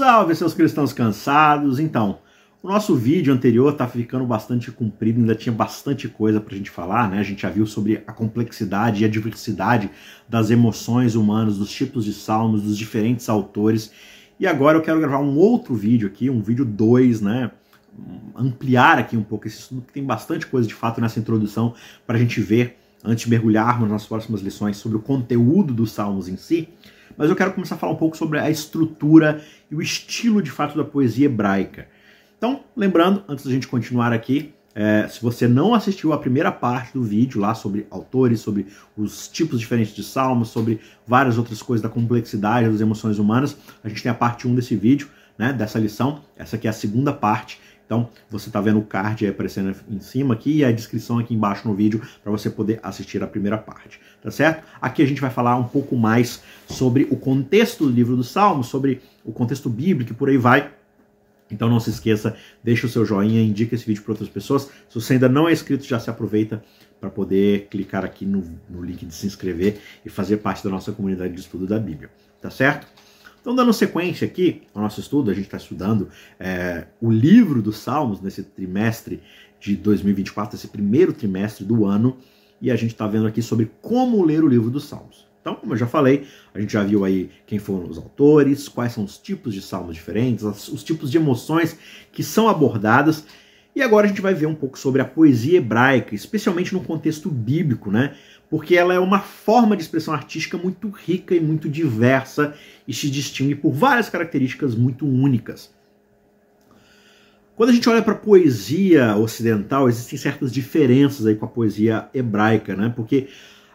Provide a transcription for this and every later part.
Salve, seus cristãos cansados! Então, o nosso vídeo anterior tá ficando bastante comprido, ainda tinha bastante coisa pra gente falar, né? A gente já viu sobre a complexidade e a diversidade das emoções humanas, dos tipos de salmos, dos diferentes autores. E agora eu quero gravar um outro vídeo aqui, um vídeo 2, né? Ampliar aqui um pouco esse estudo, que tem bastante coisa de fato nessa introdução para a gente ver antes de mergulharmos nas próximas lições sobre o conteúdo dos salmos em si mas eu quero começar a falar um pouco sobre a estrutura e o estilo de fato da poesia hebraica. Então, lembrando, antes da gente continuar aqui, é, se você não assistiu a primeira parte do vídeo lá sobre autores, sobre os tipos diferentes de salmos, sobre várias outras coisas da complexidade das emoções humanas, a gente tem a parte 1 desse vídeo, né, dessa lição. Essa aqui é a segunda parte. Então, você está vendo o card aparecendo em cima aqui e a descrição aqui embaixo no vídeo para você poder assistir a primeira parte, tá certo? Aqui a gente vai falar um pouco mais sobre o contexto do livro dos Salmos, sobre o contexto bíblico e por aí vai. Então não se esqueça, deixa o seu joinha, indica esse vídeo para outras pessoas. Se você ainda não é inscrito, já se aproveita para poder clicar aqui no, no link de se inscrever e fazer parte da nossa comunidade de estudo da Bíblia, tá certo? Então, dando sequência aqui ao nosso estudo, a gente está estudando é, o livro dos Salmos nesse trimestre de 2024, esse primeiro trimestre do ano, e a gente está vendo aqui sobre como ler o livro dos Salmos. Então, como eu já falei, a gente já viu aí quem foram os autores, quais são os tipos de salmos diferentes, os tipos de emoções que são abordadas. E agora a gente vai ver um pouco sobre a poesia hebraica, especialmente no contexto bíblico, né? porque ela é uma forma de expressão artística muito rica e muito diversa e se distingue por várias características muito únicas. Quando a gente olha para a poesia ocidental, existem certas diferenças aí com a poesia hebraica, né? Porque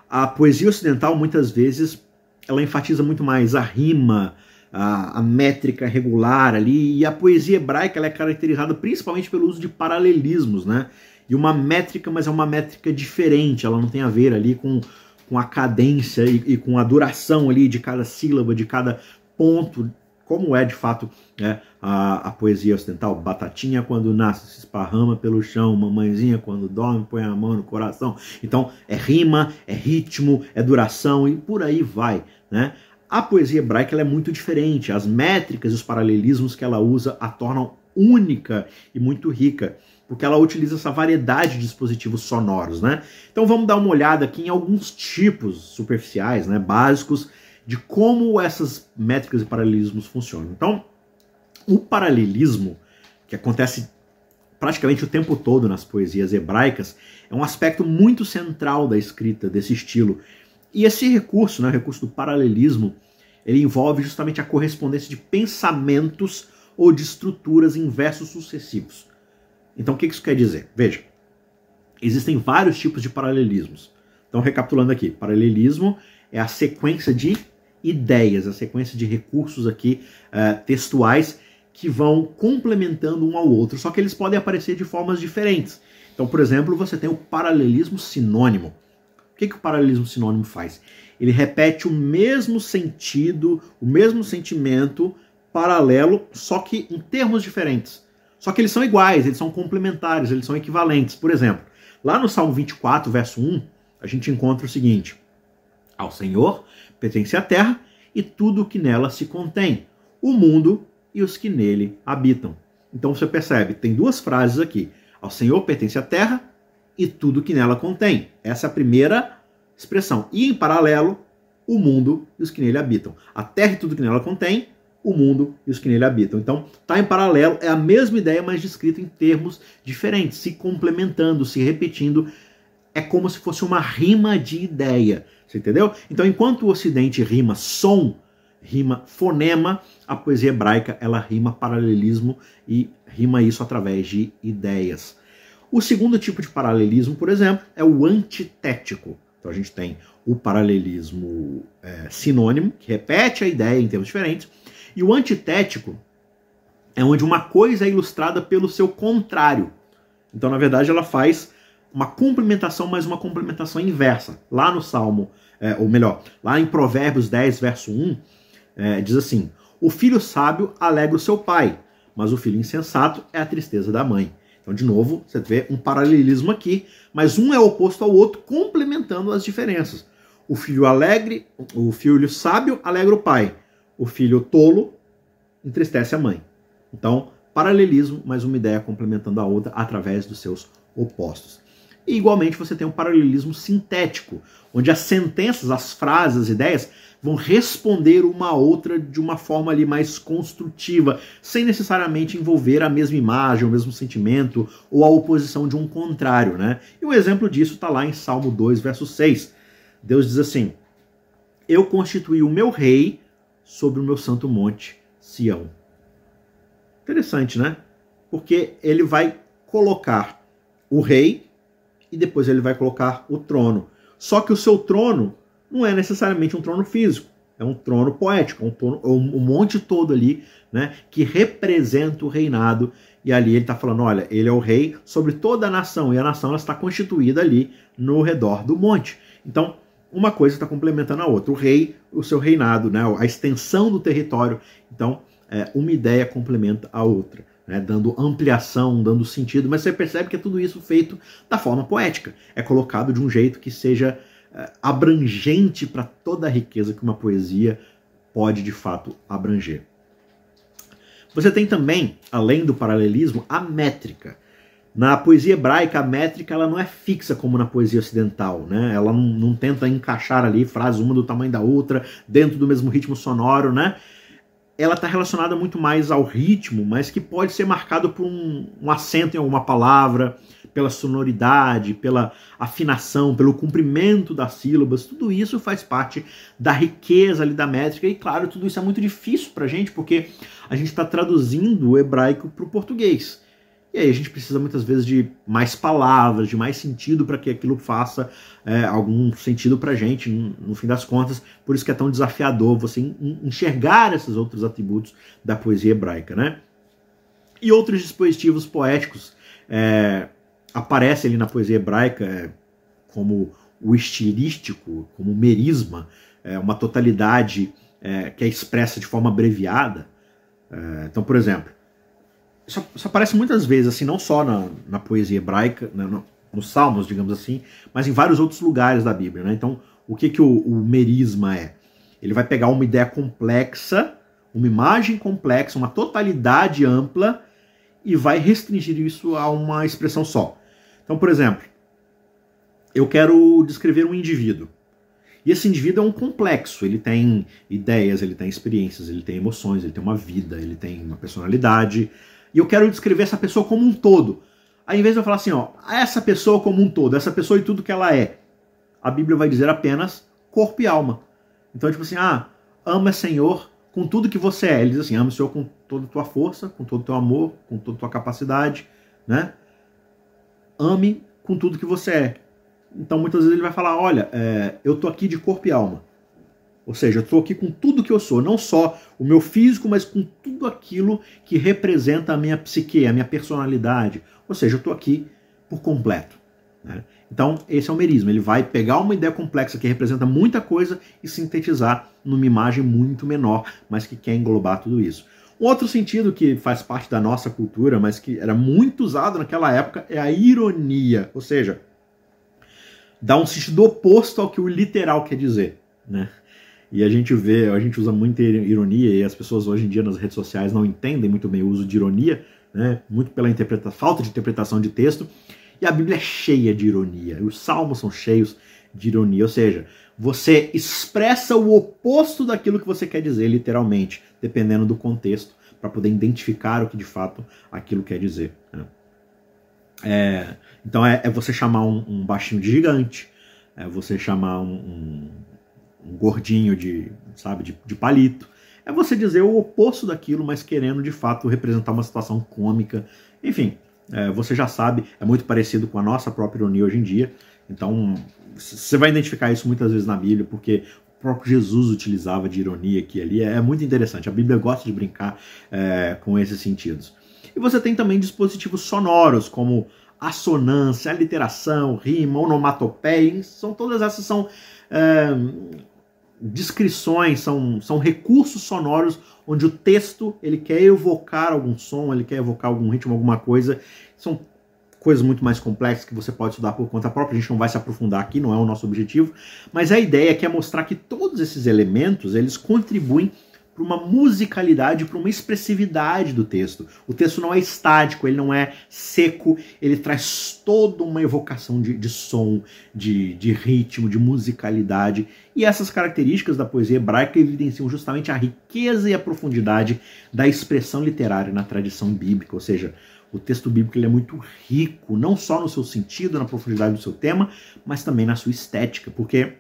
a poesia ocidental muitas vezes ela enfatiza muito mais a rima, a, a, métrica regular ali, e a poesia hebraica ela é caracterizada principalmente pelo uso de paralelismos, né? e uma métrica, mas é uma métrica diferente, ela não tem a ver ali com, com a cadência e, e com a duração ali de cada sílaba, de cada ponto, como é de fato é, a, a, poesia ocidental. Batatinha quando nasce se esparrama pelo chão, mamãezinha quando dorme põe a mão no coração. Então é rima, é ritmo, é duração e por aí vai, né? A poesia hebraica é muito diferente, as métricas e os paralelismos que ela usa a tornam única e muito rica porque ela utiliza essa variedade de dispositivos sonoros, né? Então vamos dar uma olhada aqui em alguns tipos superficiais, né, básicos, de como essas métricas e paralelismos funcionam. Então, o paralelismo, que acontece praticamente o tempo todo nas poesias hebraicas, é um aspecto muito central da escrita desse estilo. E esse recurso, né, o recurso do paralelismo, ele envolve justamente a correspondência de pensamentos ou de estruturas em versos sucessivos. Então o que isso quer dizer? Veja, existem vários tipos de paralelismos. Então, recapitulando aqui, paralelismo é a sequência de ideias, a sequência de recursos aqui uh, textuais que vão complementando um ao outro, só que eles podem aparecer de formas diferentes. Então, por exemplo, você tem o paralelismo sinônimo. O que, que o paralelismo sinônimo faz? Ele repete o mesmo sentido, o mesmo sentimento paralelo, só que em termos diferentes. Só que eles são iguais, eles são complementares, eles são equivalentes. Por exemplo, lá no Salmo 24, verso 1, a gente encontra o seguinte: Ao Senhor pertence a terra e tudo o que nela se contém, o mundo e os que nele habitam. Então você percebe, tem duas frases aqui. Ao Senhor pertence a terra e tudo que nela contém. Essa é a primeira expressão. E em paralelo, o mundo e os que nele habitam. A terra e tudo que nela contém, o mundo e os que nele habitam. Então, está em paralelo, é a mesma ideia, mas descrita em termos diferentes, se complementando, se repetindo. É como se fosse uma rima de ideia. Você entendeu? Então, enquanto o Ocidente rima som, rima fonema, a poesia hebraica ela rima paralelismo e rima isso através de ideias. O segundo tipo de paralelismo, por exemplo, é o antitético. Então a gente tem o paralelismo é, sinônimo, que repete a ideia em termos diferentes, e o antitético é onde uma coisa é ilustrada pelo seu contrário. Então, na verdade, ela faz uma complementação, mas uma complementação inversa. Lá no Salmo, é, ou melhor, lá em Provérbios 10, verso 1, é, diz assim: O filho sábio alegra o seu pai, mas o filho insensato é a tristeza da mãe. Então, de novo, você vê um paralelismo aqui, mas um é oposto ao outro, complementando as diferenças. O filho alegre, o filho sábio alegra o pai, o filho tolo entristece a mãe. Então, paralelismo, mas uma ideia complementando a outra através dos seus opostos. E igualmente você tem um paralelismo sintético, onde as sentenças, as frases, as ideias vão responder uma a outra de uma forma ali mais construtiva, sem necessariamente envolver a mesma imagem, o mesmo sentimento ou a oposição de um contrário, né? E um exemplo disso está lá em Salmo 2, verso 6. Deus diz assim: Eu constituí o meu rei sobre o meu santo monte, Sião. Interessante, né? Porque ele vai colocar o rei e depois ele vai colocar o trono. Só que o seu trono não é necessariamente um trono físico, é um trono poético, um, trono, um monte todo ali, né, que representa o reinado. E ali ele está falando, olha, ele é o rei sobre toda a nação e a nação está constituída ali no redor do monte. Então, uma coisa está complementando a outra. O rei, o seu reinado, né, a extensão do território. Então, é, uma ideia complementa a outra, né, dando ampliação, dando sentido, mas você percebe que é tudo isso feito da forma poética. É colocado de um jeito que seja é, abrangente para toda a riqueza que uma poesia pode de fato abranger. Você tem também, além do paralelismo, a métrica. Na poesia hebraica, a métrica ela não é fixa como na poesia ocidental, né? Ela não, não tenta encaixar ali frases uma do tamanho da outra, dentro do mesmo ritmo sonoro, né? Ela está relacionada muito mais ao ritmo, mas que pode ser marcado por um, um, acento em alguma palavra, pela sonoridade, pela afinação, pelo comprimento das sílabas. Tudo isso faz parte da riqueza ali da métrica. E claro, tudo isso é muito difícil para a gente, porque a gente está traduzindo o hebraico para o português. E aí a gente precisa muitas vezes de mais palavras, de mais sentido para que aquilo faça é, algum sentido para a gente, no, fim das contas. Por isso que é tão desafiador você enxergar esses outros atributos da poesia hebraica, né? E outros dispositivos poéticos é, aparecem ali na poesia hebraica é, como o estilístico, como o merisma, é, uma totalidade é, que é expressa de forma abreviada. É, então, por exemplo, isso, isso, aparece muitas vezes, assim, não só na, na poesia hebraica, né, no, nos salmos, digamos assim, mas em vários outros lugares da Bíblia. Né? Então, o que, que o, o merisma é? Ele vai pegar uma ideia complexa, uma imagem complexa, uma totalidade ampla e vai restringir isso a uma expressão só. Então, por exemplo, eu quero descrever um indivíduo. E esse indivíduo é um complexo, ele tem ideias, ele tem experiências, ele tem emoções, ele tem uma vida, ele tem uma personalidade, e eu quero descrever essa pessoa como um todo. Aí, em vez de eu falar assim, ó, essa pessoa como um todo, essa pessoa e tudo que ela é, a Bíblia vai dizer apenas corpo e alma. Então, tipo assim, ah, ama Senhor com tudo que você é. Ele diz assim, ama o Senhor com toda a tua força, com todo o teu amor, com toda a tua capacidade, né? Ame com tudo que você é. Então, muitas vezes ele vai falar, olha, é, eu tô aqui de corpo e alma. Ou seja, eu estou aqui com tudo que eu sou, não só o meu físico, mas com tudo aquilo que representa a minha psique, a minha personalidade. Ou seja, eu estou aqui por completo. Né? Então, esse é o merismo. Ele vai pegar uma ideia complexa que representa muita coisa e sintetizar numa imagem muito menor, mas que quer englobar tudo isso. Um outro sentido que faz parte da nossa cultura, mas que era muito usado naquela época, é a ironia. Ou seja, dá um sentido oposto ao que o literal quer dizer. Né? E a gente vê, a gente usa muita ironia e as pessoas hoje em dia nas redes sociais não entendem muito bem o uso de ironia, né? muito pela interpreta falta de interpretação de texto. E a Bíblia é cheia de ironia, os salmos são cheios de ironia, ou seja, você expressa o oposto daquilo que você quer dizer, literalmente, dependendo do contexto, para poder identificar o que de fato aquilo quer dizer. Né? É, então é, é, você chamar um, um, baixinho de gigante, é você chamar um, um um gordinho de, sabe, de, de palito. É você dizer o oposto daquilo, mas querendo de fato representar uma situação cômica. Enfim, é, você já sabe, é muito parecido com a nossa própria ironia hoje em dia. Então, você vai identificar isso muitas vezes na Bíblia, porque o próprio Jesus utilizava de ironia aqui e ali. É, muito interessante. A Bíblia gosta de brincar é, com esses sentidos. E você tem também dispositivos sonoros, como assonância, aliteração, rima, onomatopeia. São todas essas são é, descrições, são, são recursos sonoros onde o texto ele quer evocar algum som, ele quer evocar algum ritmo, alguma coisa. São coisas muito mais complexas que você pode estudar por conta própria, a gente não vai se aprofundar aqui, não é o nosso objetivo, mas a ideia é que é mostrar que todos esses elementos, eles contribuem para uma musicalidade, para uma expressividade do texto. O texto não é estático, ele não é seco, ele traz toda uma evocação de, de som, de, de ritmo, de musicalidade. E essas características da poesia hebraica evidenciam justamente a riqueza e a profundidade da expressão literária na tradição bíblica, ou seja, o texto bíblico ele é muito rico, não só no seu sentido, na profundidade do seu tema, mas também na sua estética, porque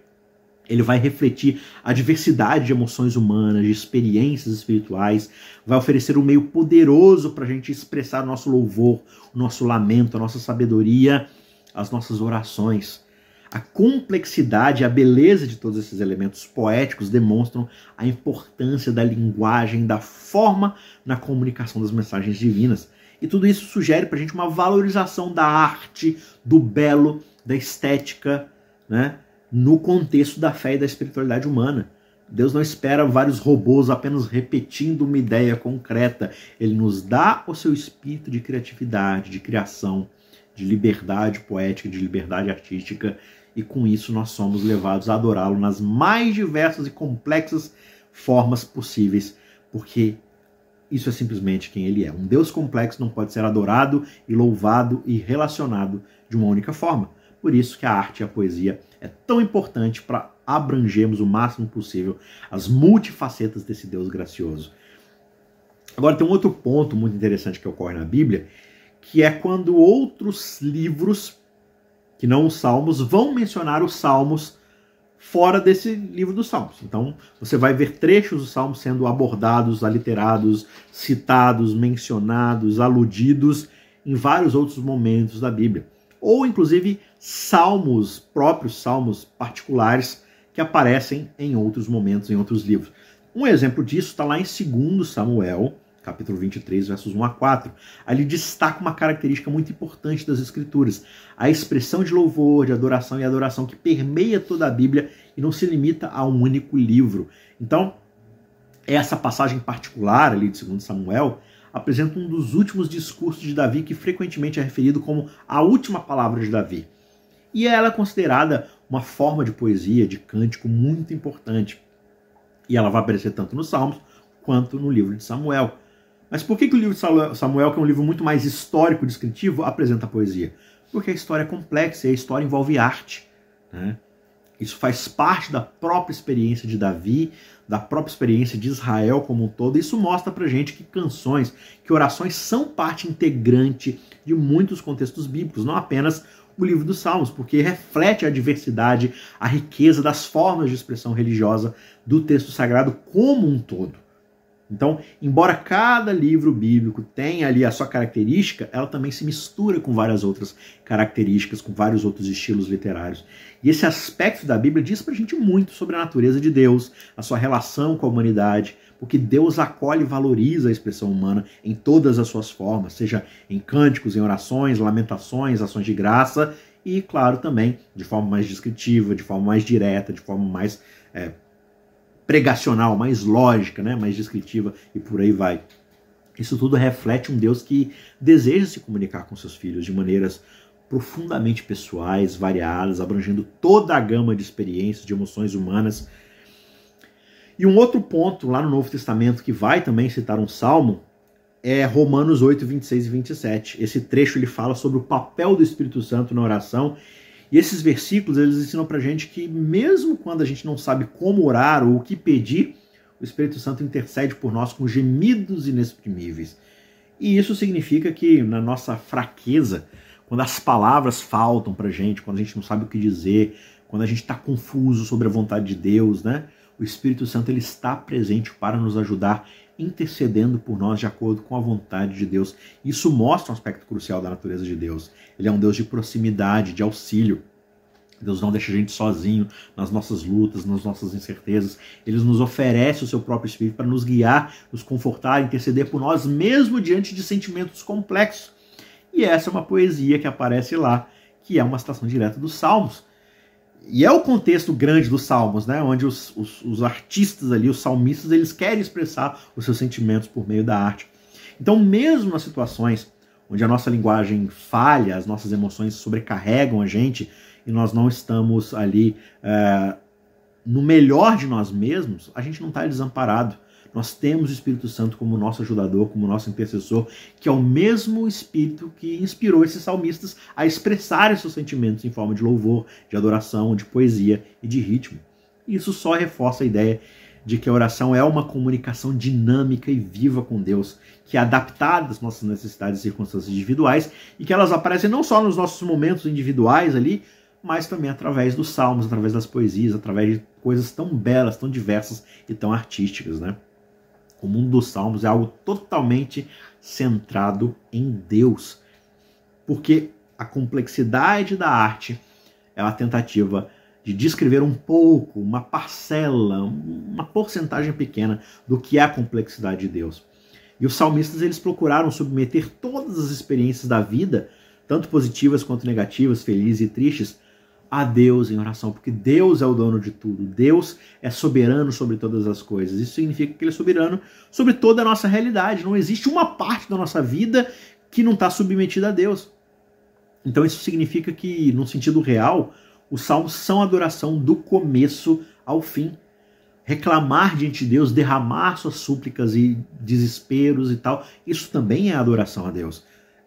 ele vai refletir a diversidade de emoções humanas, de experiências espirituais, vai oferecer um meio poderoso para a gente expressar o nosso louvor, o nosso lamento, a nossa sabedoria, as nossas orações. A complexidade e a beleza de todos esses elementos poéticos demonstram a importância da linguagem, da forma na comunicação das mensagens divinas. E tudo isso sugere para a gente uma valorização da arte, do belo, da estética, né? No contexto da fé e da espiritualidade humana. Deus não espera vários robôs apenas repetindo uma ideia concreta. Ele nos dá o seu espírito de criatividade, de criação, de liberdade poética, de liberdade artística, e com isso nós somos levados a adorá-lo nas mais diversas e complexas formas possíveis, porque isso é simplesmente quem ele é. Um Deus complexo não pode ser adorado e louvado e relacionado de uma única forma. Por isso que a arte e a poesia é tão importante para abrangermos o máximo possível as multifacetas desse Deus gracioso. Agora tem um outro ponto muito interessante que ocorre na Bíblia, que é quando outros livros, que não os Salmos, vão mencionar os Salmos fora desse livro dos Salmos. Então, você vai ver trechos dos Salmos sendo abordados, aliterados, citados, mencionados, aludidos em vários outros momentos da Bíblia ou inclusive salmos, próprios salmos particulares que aparecem em outros momentos, em outros livros. Um exemplo disso está lá em 2 Samuel, capítulo 23, versos 1 a 4. Ali destaca uma característica muito importante das Escrituras: a expressão de louvor, de adoração e adoração que permeia toda a Bíblia e não se limita a um único livro. Então, essa passagem particular ali de 2 Samuel apresenta um dos últimos discursos de Davi que frequentemente é referido como a última palavra de Davi. E ela é considerada uma forma de poesia, de cântico muito importante. E ela vai aparecer tanto nos Salmos quanto no livro de Samuel. Mas por que, que o livro de Samuel, que é um livro muito mais histórico, descritivo, apresenta poesia? Porque a história é complexa e a história envolve arte. Né? Isso faz parte da própria experiência de Davi, da própria experiência de Israel como um todo. Isso mostra pra gente que canções, que orações são parte integrante de muitos contextos bíblicos, não apenas o livro dos Salmos, porque reflete a diversidade, a riqueza das formas de expressão religiosa do texto sagrado como um todo. Então, embora cada livro bíblico tenha ali a sua característica, ela também se mistura com várias outras características, com vários outros estilos literários. E esse aspecto da Bíblia diz pra gente muito sobre a natureza de Deus, a sua relação com a humanidade, porque Deus acolhe e valoriza a expressão humana em todas as suas formas, seja em cânticos, em orações, lamentações, ações de graça e, claro, também de forma mais descritiva, de forma mais direta, de forma mais é, pregacional, mais lógica, né, mais descritiva e por aí vai. Isso tudo reflete um Deus que deseja se comunicar com seus filhos de maneiras profundamente pessoais, variadas, abrangendo toda a gama de experiências, de emoções humanas. E um outro ponto lá no Novo Testamento que vai também citar um salmo é Romanos 8, 26 e 27. Esse trecho ele fala sobre o papel do Espírito Santo na oração e esses versículos, eles ensinam pra gente que mesmo quando a gente não sabe como orar ou o que pedir, o Espírito Santo intercede por nós com gemidos inexprimíveis. E isso significa que na nossa fraqueza, quando as palavras faltam pra gente, quando a gente não sabe o que dizer, quando a gente está confuso sobre a vontade de Deus, né? O Espírito Santo ele está presente para nos ajudar, intercedendo por nós de acordo com a vontade de Deus. Isso mostra um aspecto crucial da natureza de Deus. Ele é um Deus de proximidade, de auxílio. Deus não deixa a gente sozinho nas nossas lutas, nas nossas incertezas. Ele nos oferece o seu próprio Espírito para nos guiar, nos confortar, interceder por nós, mesmo diante de sentimentos complexos. E essa é uma poesia que aparece lá, que é uma citação direta dos Salmos. E é o contexto grande dos Salmos, né? onde os, os, os artistas ali, os salmistas, eles querem expressar os seus sentimentos por meio da arte. Então, mesmo nas situações onde a nossa linguagem falha, as nossas emoções sobrecarregam a gente e nós não estamos ali é, no melhor de nós mesmos, a gente não está desamparado. Nós temos o Espírito Santo como nosso ajudador, como nosso intercessor, que é o mesmo Espírito que inspirou esses salmistas a expressarem seus sentimentos em forma de louvor, de adoração, de poesia e de ritmo. Isso só reforça a ideia de que a oração é uma comunicação dinâmica e viva com Deus, que é adaptada às nossas necessidades e circunstâncias individuais e que elas aparecem não só nos nossos momentos individuais ali, mas também através dos salmos, através das poesias, através de coisas tão belas, tão diversas e tão artísticas, né? O mundo dos salmos é algo totalmente centrado em Deus, porque a complexidade da arte é a tentativa de descrever um pouco, uma parcela, uma porcentagem pequena do que é a complexidade de Deus. E os salmistas eles procuraram submeter todas as experiências da vida, tanto positivas quanto negativas, felizes e tristes, a Deus em oração, porque Deus é o dono de tudo. Deus é soberano sobre todas as coisas. Isso significa que Ele é soberano sobre toda a nossa realidade. Não existe uma parte da nossa vida que não está submetida a Deus. Então isso significa que, no sentido real, os salmos são adoração do começo ao fim. Reclamar diante de Deus, derramar suas súplicas e desesperos e tal, isso também é adoração a Deus.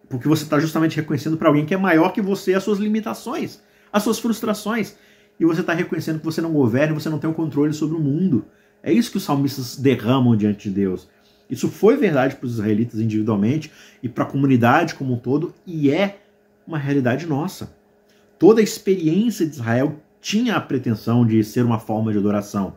Porque você está justamente reconhecendo para alguém que é maior que você as suas limitações as suas frustrações. E você está reconhecendo que você não governa, você não tem o controle sobre o mundo. É isso que os salmistas derramam diante de Deus. Isso foi verdade para os israelitas individualmente e para a comunidade como um todo, e é uma realidade nossa. Toda a experiência de Israel tinha a pretensão de ser uma forma de adoração.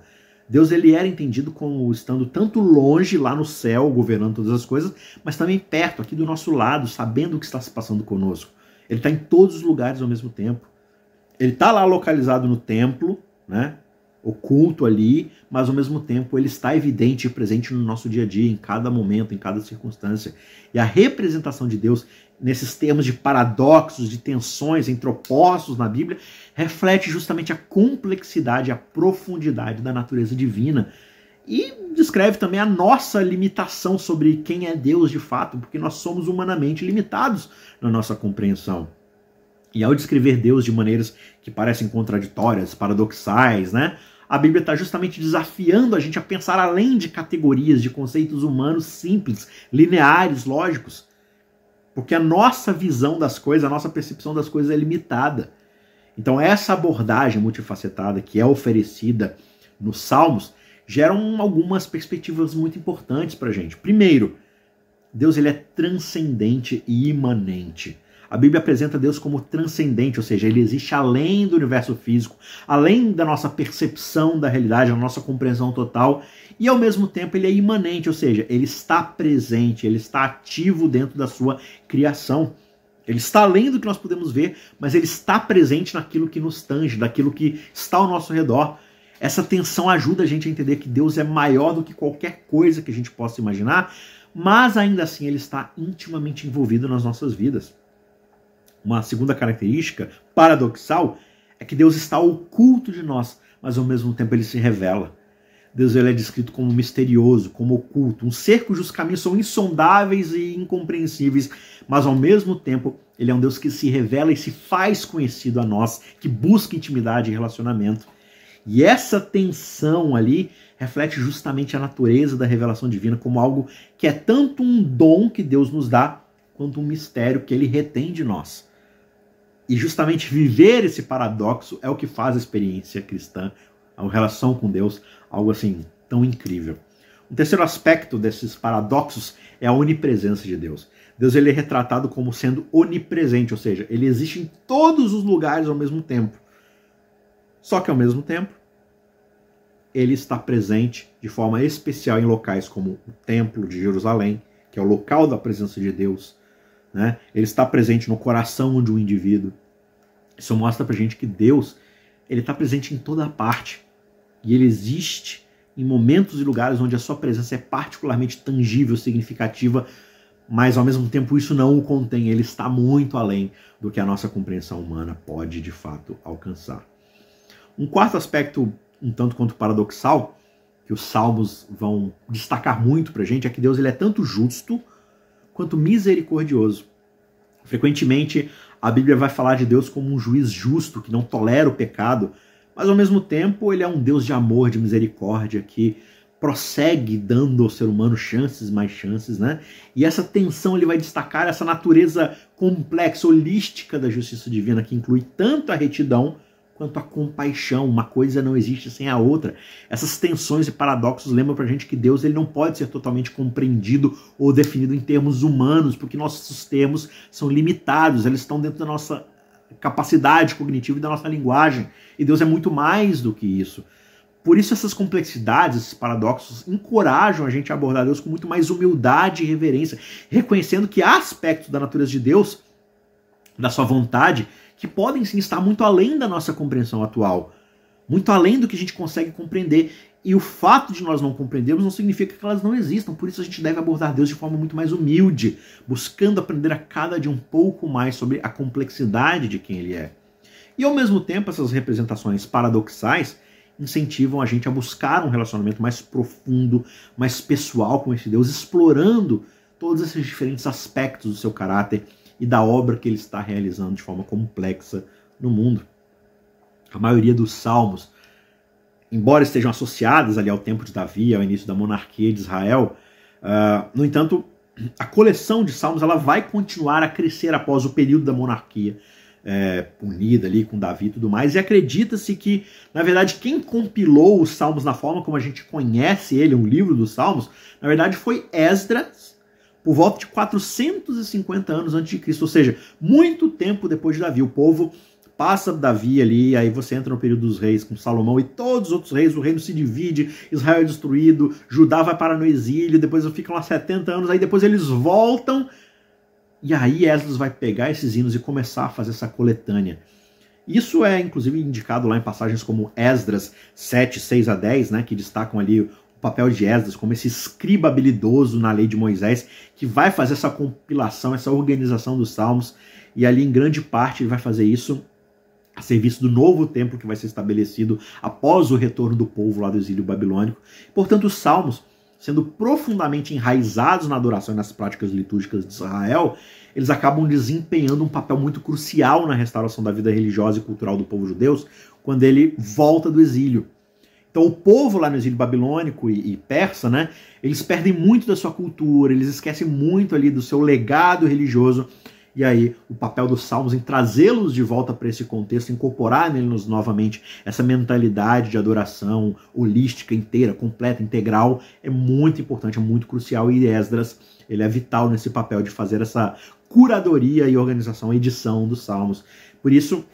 Deus ele era entendido como estando tanto longe lá no céu, governando todas as coisas, mas também perto, aqui do nosso lado, sabendo o que está se passando conosco. Ele está em todos os lugares ao mesmo tempo. Ele está lá localizado no templo, né? oculto ali, mas ao mesmo tempo ele está evidente e presente no nosso dia a dia, em cada momento, em cada circunstância. E a representação de Deus nesses termos de paradoxos, de tensões entre opostos na Bíblia, reflete justamente a complexidade, a profundidade da natureza divina. E descreve também a nossa limitação sobre quem é Deus de fato, porque nós somos humanamente limitados na nossa compreensão. E ao descrever Deus de maneiras que parecem contraditórias, paradoxais, né? A Bíblia está justamente desafiando a gente a pensar além de categorias, de conceitos humanos simples, lineares, lógicos. Porque a nossa visão das coisas, a nossa percepção das coisas é limitada. Então, essa abordagem multifacetada que é oferecida nos Salmos geram algumas perspectivas muito importantes para a gente. Primeiro, Deus ele é transcendente e imanente. A Bíblia apresenta Deus como transcendente, ou seja, ele existe além do universo físico, além da nossa percepção da realidade, da nossa compreensão total, e ao mesmo tempo ele é imanente, ou seja, ele está presente, ele está ativo dentro da sua criação. Ele está além do que nós podemos ver, mas ele está presente naquilo que nos tange, daquilo que está ao nosso redor. Essa tensão ajuda a gente a entender que Deus é maior do que qualquer coisa que a gente possa imaginar, mas ainda assim ele está intimamente envolvido nas nossas vidas. Uma segunda característica paradoxal é que Deus está oculto de nós, mas ao mesmo tempo ele se revela. Deus ele é descrito como misterioso, como oculto, um ser cujos caminhos são insondáveis e incompreensíveis, mas ao mesmo tempo ele é um Deus que se revela e se faz conhecido a nós, que busca intimidade e relacionamento. E essa tensão ali reflete justamente a natureza da revelação divina como algo que é tanto um dom que Deus nos dá, quanto um mistério que ele retém de nós. E justamente viver esse paradoxo é o que faz a experiência cristã, a relação com Deus, algo assim tão incrível. O terceiro aspecto desses paradoxos é a onipresença de Deus. Deus ele é retratado como sendo onipresente, ou seja, ele existe em todos os lugares ao mesmo tempo. Só que ao mesmo tempo, ele está presente de forma especial em locais como o Templo de Jerusalém, que é o local da presença de Deus. Né? Ele está presente no coração de um indivíduo. Isso mostra pra gente que Deus, ele está presente em toda parte. E ele existe em momentos e lugares onde a sua presença é particularmente tangível, significativa, mas ao mesmo tempo isso não o contém, ele está muito além do que a nossa compreensão humana pode de fato alcançar. Um quarto aspecto, um tanto quanto paradoxal, que os salmos vão destacar muito pra gente, é que Deus ele é tanto justo quanto misericordioso. Frequentemente, a Bíblia vai falar de Deus como um juiz justo que não tolera o pecado, mas ao mesmo tempo ele é um Deus de amor, de misericórdia, que prossegue dando ao ser humano chances, mais chances, né? E essa tensão ele vai destacar essa natureza complexa, holística da justiça divina, que inclui tanto a retidão quanto a compaixão. Uma coisa não existe sem a outra. Essas tensões e paradoxos lembram pra gente que Deus ele não pode ser totalmente compreendido ou definido em termos humanos, porque nossos termos são limitados, eles estão dentro da nossa capacidade cognitiva e da nossa linguagem. E Deus é muito mais do que isso. Por isso essas complexidades, esses paradoxos encorajam a gente a abordar Deus com muito mais humildade e reverência, reconhecendo que há aspectos da natureza de Deus, da sua vontade, que podem sim estar muito além da nossa compreensão atual, muito além do que a gente consegue compreender. E o fato de nós não compreendermos não significa que elas não existam, por isso a gente deve abordar Deus de forma muito mais humilde, buscando aprender a cada dia um pouco mais sobre a complexidade de quem Ele é. E ao mesmo tempo, essas representações paradoxais incentivam a gente a buscar um relacionamento mais profundo, mais pessoal com esse Deus, explorando todos esses diferentes aspectos do seu caráter e da obra que ele está realizando de forma complexa no mundo. A maioria dos salmos, embora estejam associadas ali ao tempo de Davi, ao início da monarquia de Israel, uh, no entanto, a coleção de salmos ela vai continuar a crescer após o período da monarquia é, unida ali com Davi e tudo mais, e acredita-se que, na verdade, quem compilou os Salmos na forma como a gente conhece ele, um livro dos Salmos, na verdade foi Esdras, por volta de 450 anos antes de Cristo, ou seja, muito tempo depois de Davi. O povo passa Davi ali, aí você entra no período dos reis com Salomão e todos os outros reis, o reino se divide, Israel é destruído, Judá vai para no exílio, depois ficam lá 70 anos, aí depois eles voltam e aí Esdras vai pegar esses hinos e começar a fazer essa coletânea. Isso é inclusive indicado lá em passagens como Esdras 7, 6 a 10, né, que destacam ali papel de Esdras como esse escriba habilidoso na lei de Moisés, que vai fazer essa compilação, essa organização dos salmos, e ali em grande parte ele vai fazer isso a serviço do novo templo que vai ser estabelecido após o retorno do povo lá do exílio babilônico. Portanto, os salmos sendo profundamente enraizados na adoração e nas práticas litúrgicas de Israel, eles acabam desempenhando um papel muito crucial na restauração da vida religiosa e cultural do povo judeu quando ele volta do exílio. Então, o povo lá no exílio babilônico e, e, persa, né, eles perdem muito da sua cultura, eles esquecem muito ali do seu legado religioso e aí, o papel dos salmos em trazê-los de volta para esse contexto, incorporar neles novamente essa mentalidade de adoração holística, inteira, completa, integral, é muito importante, é muito crucial. E Esdras, ele é vital nesse papel de fazer essa curadoria e organização, edição dos salmos. Por isso,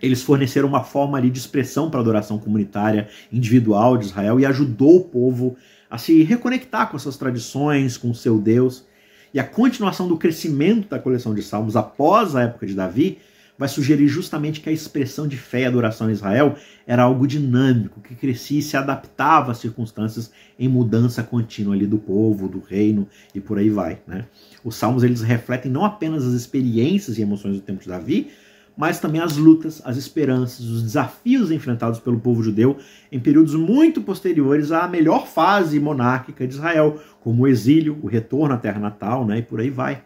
eles forneceram uma forma ali de expressão para a adoração comunitária individual de Israel e ajudou o povo a se reconectar com suas tradições, com o seu Deus. E a continuação do crescimento da coleção de salmos após a época de Davi vai sugerir justamente que a expressão de fé e adoração em Israel era algo dinâmico, que crescia e se adaptava às circunstâncias em mudança contínua ali do povo, do reino e por aí vai. Né? Os salmos eles refletem não apenas as experiências e emoções do tempo de Davi, mas também as lutas, as esperanças, os desafios enfrentados pelo povo judeu em períodos muito posteriores à melhor fase monárquica de Israel, como o exílio, o retorno à terra natal, né, e por aí vai.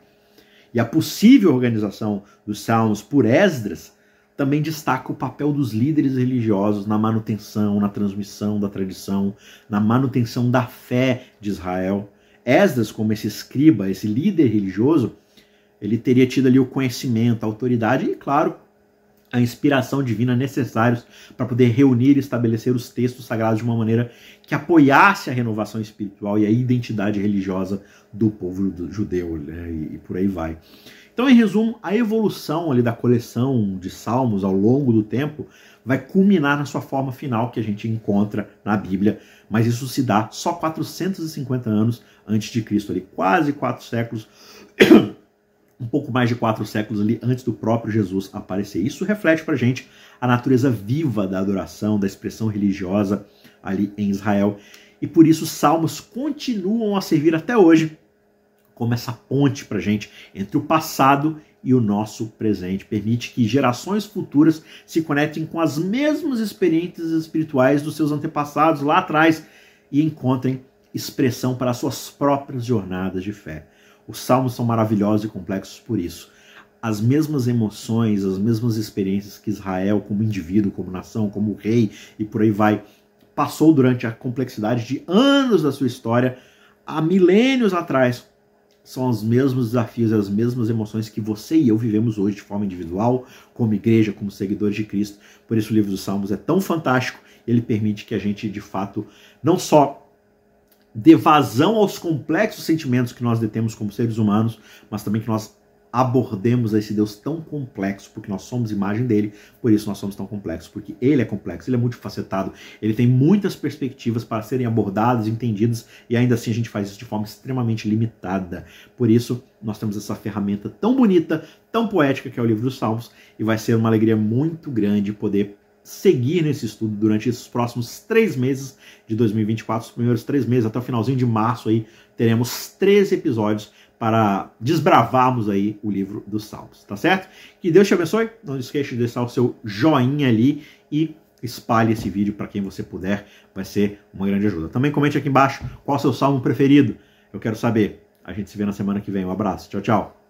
E a possível organização dos salmos por Esdras também destaca o papel dos líderes religiosos na manutenção, na transmissão da tradição, na manutenção da fé de Israel. Esdras, como esse escriba, esse líder religioso, ele teria tido ali o conhecimento, a autoridade e, claro, a inspiração divina necessários para poder reunir e estabelecer os textos sagrados de uma maneira que apoiasse a renovação espiritual e a identidade religiosa do povo judeu, né? e, e por aí vai. Então, em resumo, a evolução ali da coleção de salmos ao longo do tempo vai culminar na sua forma final que a gente encontra na Bíblia, mas isso se dá só 450 anos antes de Cristo, ali, quase quatro séculos um pouco mais de quatro séculos ali antes do próprio Jesus aparecer. Isso reflete para gente a natureza viva da adoração, da expressão religiosa ali em Israel. E por isso os salmos continuam a servir até hoje como essa ponte para gente entre o passado e o nosso presente. Permite que gerações futuras se conectem com as mesmas experiências espirituais dos seus antepassados lá atrás e encontrem expressão para as suas próprias jornadas de fé. Os salmos são maravilhosos e complexos por isso. As mesmas emoções, as mesmas experiências que Israel, como indivíduo, como nação, como rei e por aí vai, passou durante a complexidade de anos da sua história, há milênios atrás, são os mesmos desafios, as mesmas emoções que você e eu vivemos hoje de forma individual, como igreja, como seguidores de Cristo. Por isso o livro dos Salmos é tão fantástico, ele permite que a gente de fato não só dê vazão aos complexos sentimentos que nós detemos como seres humanos, mas também que nós abordemos esse Deus tão complexo, porque nós somos imagem dele, por isso nós somos tão complexos, porque ele é complexo, ele é multifacetado, ele tem muitas perspectivas para serem abordadas, entendidas, e ainda assim a gente faz isso de forma extremamente limitada. Por isso, nós temos essa ferramenta tão bonita, tão poética que é o livro dos Salmos, e vai ser uma alegria muito grande poder seguir nesse estudo durante esses próximos três meses de 2024, os primeiros três meses, até o finalzinho de março aí, teremos três episódios para desbravarmos aí o livro dos Salmos, tá certo? Que Deus te abençoe, não esqueça de deixar o seu joinha ali e espalhe esse vídeo para quem você puder, vai ser uma grande ajuda. Também comente aqui embaixo qual é o seu salmo preferido, eu quero saber. A gente se vê na semana que vem, um abraço, tchau, tchau.